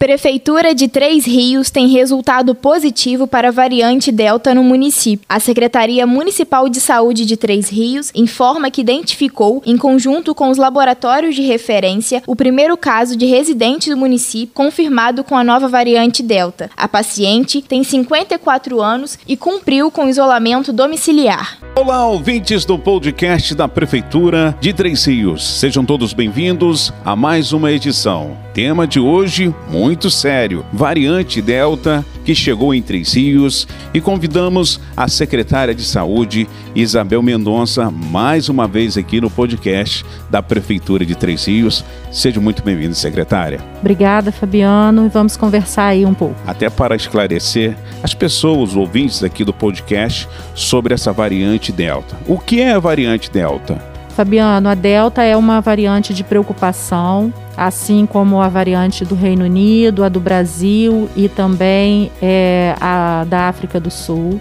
Prefeitura de Três Rios tem resultado positivo para a variante Delta no município. A Secretaria Municipal de Saúde de Três Rios informa que identificou, em conjunto com os laboratórios de referência, o primeiro caso de residente do município confirmado com a nova variante Delta. A paciente tem 54 anos e cumpriu com isolamento domiciliar. Olá, ouvintes do podcast da Prefeitura de Três Rios. Sejam todos bem-vindos a mais uma edição. Tema de hoje muito sério: variante Delta que chegou em Três Rios e convidamos a secretária de Saúde, Isabel Mendonça, mais uma vez aqui no podcast da Prefeitura de Três Rios. Seja muito bem-vinda, secretária. Obrigada, Fabiano, e vamos conversar aí um pouco. Até para esclarecer as pessoas, os ouvintes aqui do podcast, sobre essa variante Delta. O que é a variante Delta? Fabiano, a Delta é uma variante de preocupação, assim como a variante do Reino Unido, a do Brasil e também é, a da África do Sul.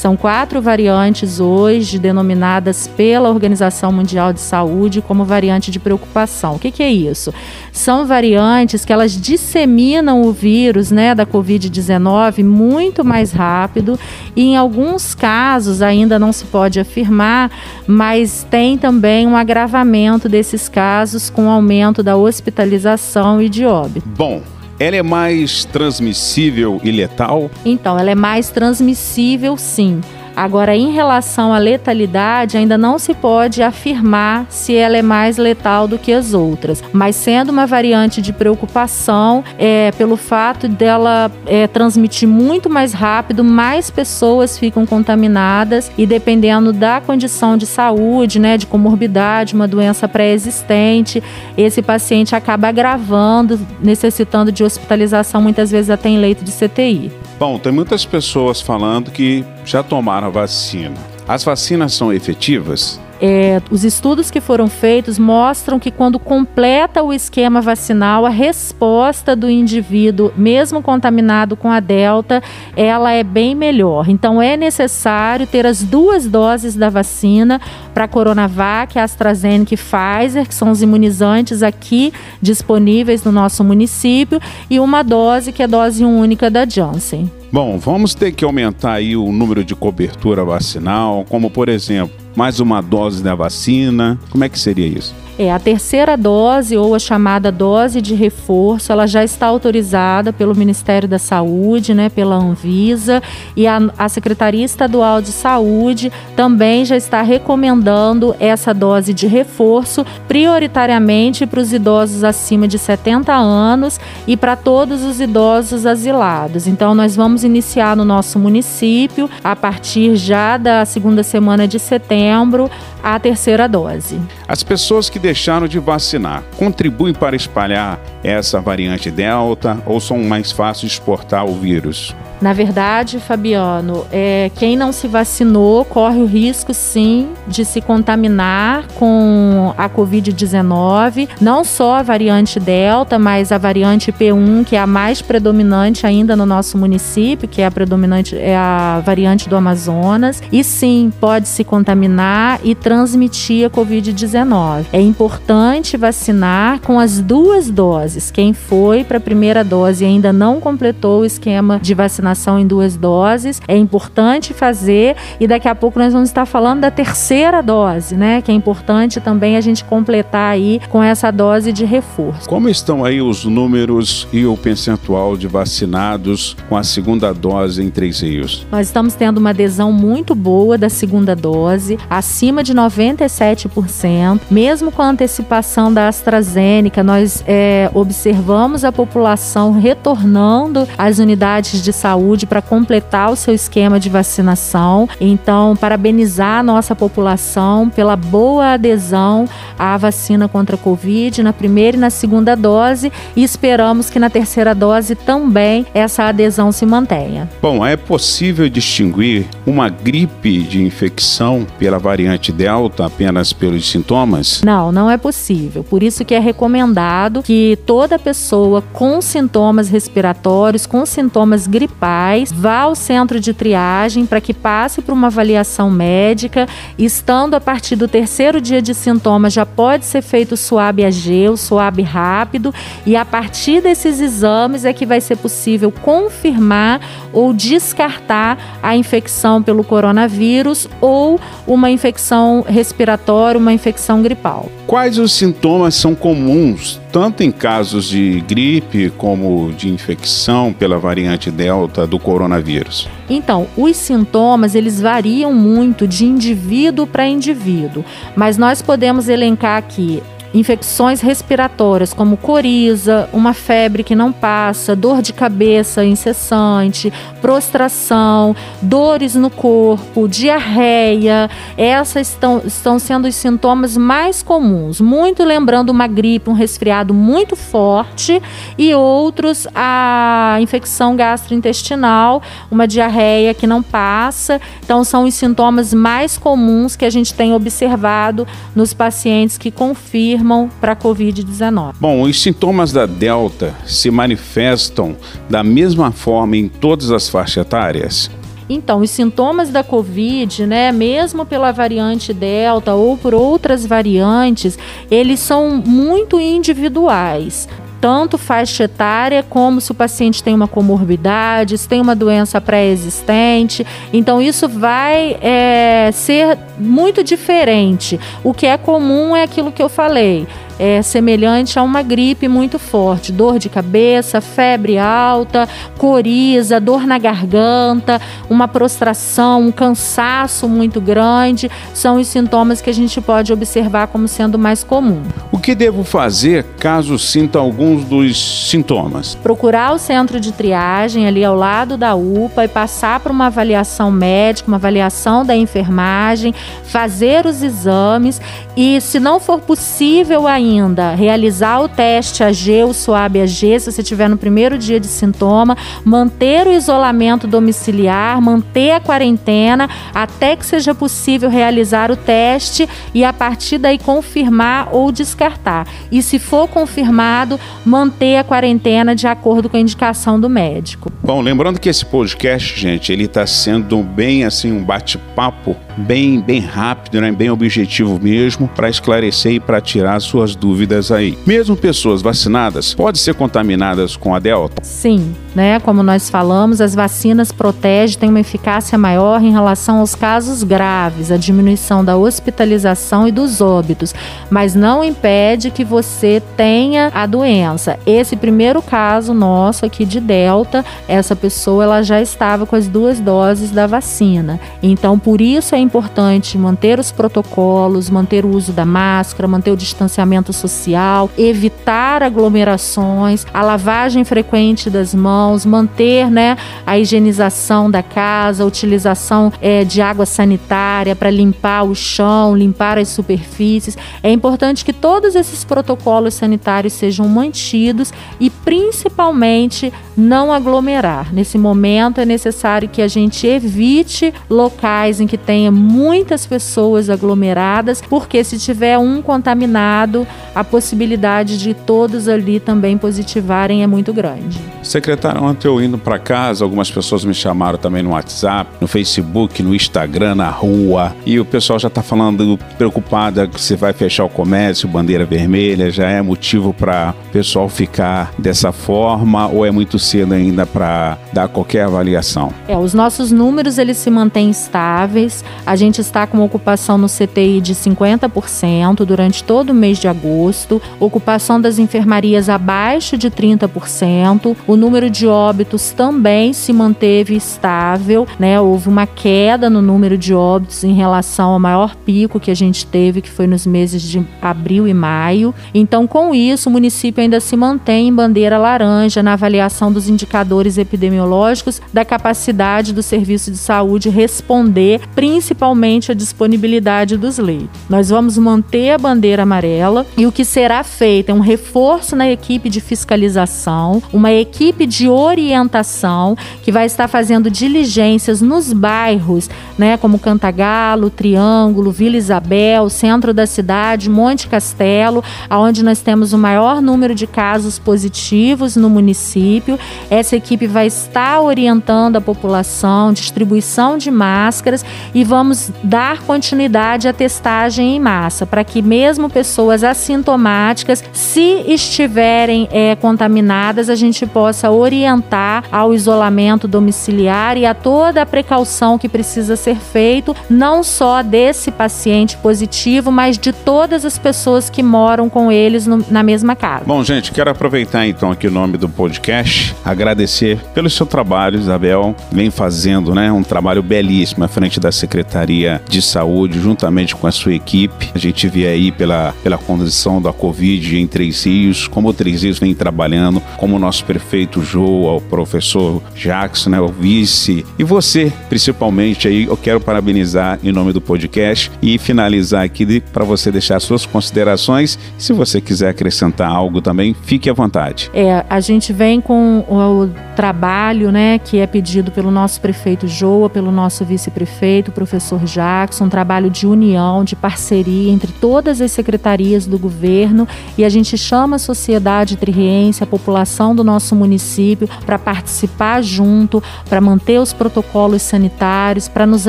São quatro variantes hoje denominadas pela Organização Mundial de Saúde como variante de preocupação. O que, que é isso? São variantes que elas disseminam o vírus né, da Covid-19 muito mais rápido e em alguns casos ainda não se pode afirmar, mas tem também um agravamento desses casos com aumento da hospitalização e de óbito. Bom, ela é mais transmissível e letal? Então, ela é mais transmissível, sim. Agora, em relação à letalidade, ainda não se pode afirmar se ela é mais letal do que as outras, mas sendo uma variante de preocupação, é, pelo fato dela é, transmitir muito mais rápido, mais pessoas ficam contaminadas e dependendo da condição de saúde, né, de comorbidade, uma doença pré-existente, esse paciente acaba agravando, necessitando de hospitalização, muitas vezes até em leito de CTI. Bom, tem muitas pessoas falando que já tomaram a vacina. As vacinas são efetivas? É, os estudos que foram feitos mostram que quando completa o esquema vacinal, a resposta do indivíduo, mesmo contaminado com a Delta, ela é bem melhor. Então é necessário ter as duas doses da vacina para Coronavac, AstraZeneca e Pfizer, que são os imunizantes aqui disponíveis no nosso município, e uma dose que é dose única da Janssen. Bom, vamos ter que aumentar aí o número de cobertura vacinal, como por exemplo, mais uma dose da vacina. Como é que seria isso? É, a terceira dose ou a chamada dose de reforço, ela já está autorizada pelo Ministério da Saúde, né, pela Anvisa, e a, a Secretaria Estadual de Saúde também já está recomendando essa dose de reforço, prioritariamente para os idosos acima de 70 anos e para todos os idosos asilados. Então, nós vamos iniciar no nosso município, a partir já da segunda semana de setembro, a terceira dose. As pessoas que deixaram de vacinar contribuem para espalhar essa variante Delta ou são mais fáceis de exportar o vírus? Na verdade, Fabiano, é, quem não se vacinou corre o risco sim de se contaminar com a Covid-19, não só a variante Delta, mas a variante P1, que é a mais predominante ainda no nosso município, que é a predominante, é a variante do Amazonas, e sim pode se contaminar e transmitir a Covid-19. É importante vacinar com as duas doses. Quem foi para a primeira dose e ainda não completou o esquema de vacinação vacinação em duas doses. É importante fazer e daqui a pouco nós vamos estar falando da terceira dose, né? Que é importante também a gente completar aí com essa dose de reforço. Como estão aí os números e o percentual de vacinados com a segunda dose em Três Rios? Nós estamos tendo uma adesão muito boa da segunda dose, acima de 97%. Mesmo com a antecipação da AstraZeneca, nós é, observamos a população retornando às unidades de saúde saúde para completar o seu esquema de vacinação. Então, parabenizar a nossa população pela boa adesão à vacina contra a Covid na primeira e na segunda dose e esperamos que na terceira dose também essa adesão se mantenha. Bom, é possível distinguir uma gripe de infecção pela variante Delta apenas pelos sintomas? Não, não é possível. Por isso que é recomendado que toda pessoa com sintomas respiratórios, com sintomas gripais, vá ao centro de triagem para que passe por uma avaliação médica. Estando a partir do terceiro dia de sintomas, já pode ser feito o suave AG, o suave rápido, e a partir desses exames é que vai ser possível confirmar ou descartar a infecção pelo coronavírus ou uma infecção respiratória, uma infecção gripal. Quais os sintomas são comuns, tanto em casos de gripe como de infecção pela variante Delta do coronavírus? Então, os sintomas eles variam muito de indivíduo para indivíduo, mas nós podemos elencar aqui infecções respiratórias como coriza, uma febre que não passa, dor de cabeça incessante, prostração, dores no corpo, diarreia. Essas estão, estão sendo os sintomas mais comuns. Muito lembrando uma gripe, um resfriado muito forte e outros a infecção gastrointestinal, uma diarreia que não passa. Então são os sintomas mais comuns que a gente tem observado nos pacientes que confirmam confirmam para a Covid-19. Bom, os sintomas da Delta se manifestam da mesma forma em todas as faixas etárias? Então, os sintomas da Covid, né, mesmo pela variante Delta ou por outras variantes, eles são muito individuais tanto faixa etária como se o paciente tem uma comorbidade, se tem uma doença pré-existente. Então, isso vai é, ser muito diferente. O que é comum é aquilo que eu falei é semelhante a uma gripe muito forte, dor de cabeça, febre alta, coriza, dor na garganta, uma prostração, um cansaço muito grande, são os sintomas que a gente pode observar como sendo mais comum. O que devo fazer caso sinta alguns dos sintomas? Procurar o centro de triagem ali ao lado da UPA e passar para uma avaliação médica, uma avaliação da enfermagem, fazer os exames e, se não for possível ainda, ainda realizar o teste AG, o SWAB AG, se você tiver no primeiro dia de sintoma, manter o isolamento domiciliar, manter a quarentena até que seja possível realizar o teste e a partir daí confirmar ou descartar. E se for confirmado, manter a quarentena de acordo com a indicação do médico. Bom, lembrando que esse podcast, gente, ele está sendo bem assim um bate-papo bem bem rápido, né, bem objetivo mesmo, para esclarecer e para tirar suas dúvidas aí. Mesmo pessoas vacinadas podem ser contaminadas com a Delta? Sim, né? Como nós falamos, as vacinas protegem, têm uma eficácia maior em relação aos casos graves, a diminuição da hospitalização e dos óbitos, mas não impede que você tenha a doença. Esse primeiro caso nosso aqui de Delta, essa pessoa ela já estava com as duas doses da vacina. Então, por isso é importante manter os protocolos, manter o uso da máscara, manter o distanciamento social, evitar aglomerações, a lavagem frequente das mãos, manter né, a higienização da casa, a utilização é, de água sanitária para limpar o chão, limpar as superfícies. É importante que todos esses protocolos sanitários sejam mantidos e principalmente não aglomerar. Nesse momento é necessário que a gente evite locais em que tenha muitas pessoas aglomeradas, porque se tiver um contaminado, a possibilidade de todos ali também positivarem é muito grande. Secretário, ontem eu indo para casa, algumas pessoas me chamaram também no WhatsApp, no Facebook, no Instagram, na rua, e o pessoal já está falando preocupada que se vai fechar o comércio, bandeira vermelha, já é motivo para o pessoal ficar dessa forma ou é muito cedo ainda para dar qualquer avaliação? É, os nossos números eles se mantêm estáveis. A gente está com uma ocupação no CTI de 50% durante todo o mês de agosto agosto, ocupação das enfermarias abaixo de 30%, o número de óbitos também se manteve estável, né? Houve uma queda no número de óbitos em relação ao maior pico que a gente teve, que foi nos meses de abril e maio. Então, com isso, o município ainda se mantém em bandeira laranja na avaliação dos indicadores epidemiológicos da capacidade do serviço de saúde responder, principalmente a disponibilidade dos leitos. Nós vamos manter a bandeira amarela e o que será feito é um reforço na equipe de fiscalização, uma equipe de orientação que vai estar fazendo diligências nos bairros, né, como Cantagalo, Triângulo, Vila Isabel, centro da cidade, Monte Castelo, aonde nós temos o maior número de casos positivos no município. Essa equipe vai estar orientando a população, distribuição de máscaras e vamos dar continuidade à testagem em massa, para que mesmo pessoas assintomáticas, se estiverem é, contaminadas, a gente possa orientar ao isolamento domiciliar e a toda a precaução que precisa ser feito, não só desse paciente positivo, mas de todas as pessoas que moram com eles no, na mesma casa. Bom, gente, quero aproveitar então aqui o nome do podcast, agradecer pelo seu trabalho, Isabel, vem fazendo, né, um trabalho belíssimo à frente da Secretaria de Saúde, juntamente com a sua equipe. A gente vê aí pela, pela condição da Covid em Três Rios, como o Três Rios vem trabalhando, como o nosso prefeito João, o professor Jackson, né, o vice, e você, principalmente aí, eu quero parabenizar em nome do podcast e finalizar aqui para você deixar suas considerações. Se você quiser acrescentar algo também, fique à vontade. É, a gente vem com o trabalho, né, que é pedido pelo nosso prefeito Joa, pelo nosso vice-prefeito, professor Jackson, um trabalho de união, de parceria entre todas as secretarias do governo e a gente chama a sociedade triense, a população do nosso município para participar junto, para manter os protocolos sanitários, para nos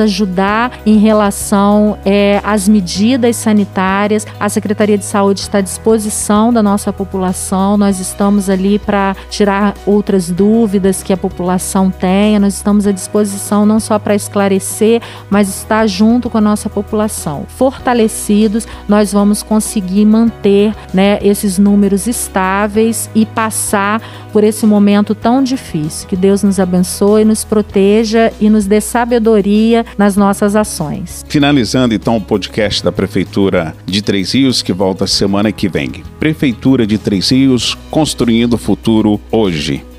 ajudar em relação é, às medidas sanitárias. A Secretaria de Saúde está à disposição da nossa população, nós estamos ali para tirar outras dúvidas que a população tenha, nós estamos à disposição não só para esclarecer, mas estar junto com a nossa população. Fortalecidos, nós vamos conseguir manter né, esses números estáveis e passar por esse momento tão difícil. Que Deus nos abençoe, nos proteja e nos dê sabedoria nas nossas ações. Finalizando então o podcast da Prefeitura de Três Rios, que volta semana que vem. Prefeitura de Três Rios, construindo o futuro hoje.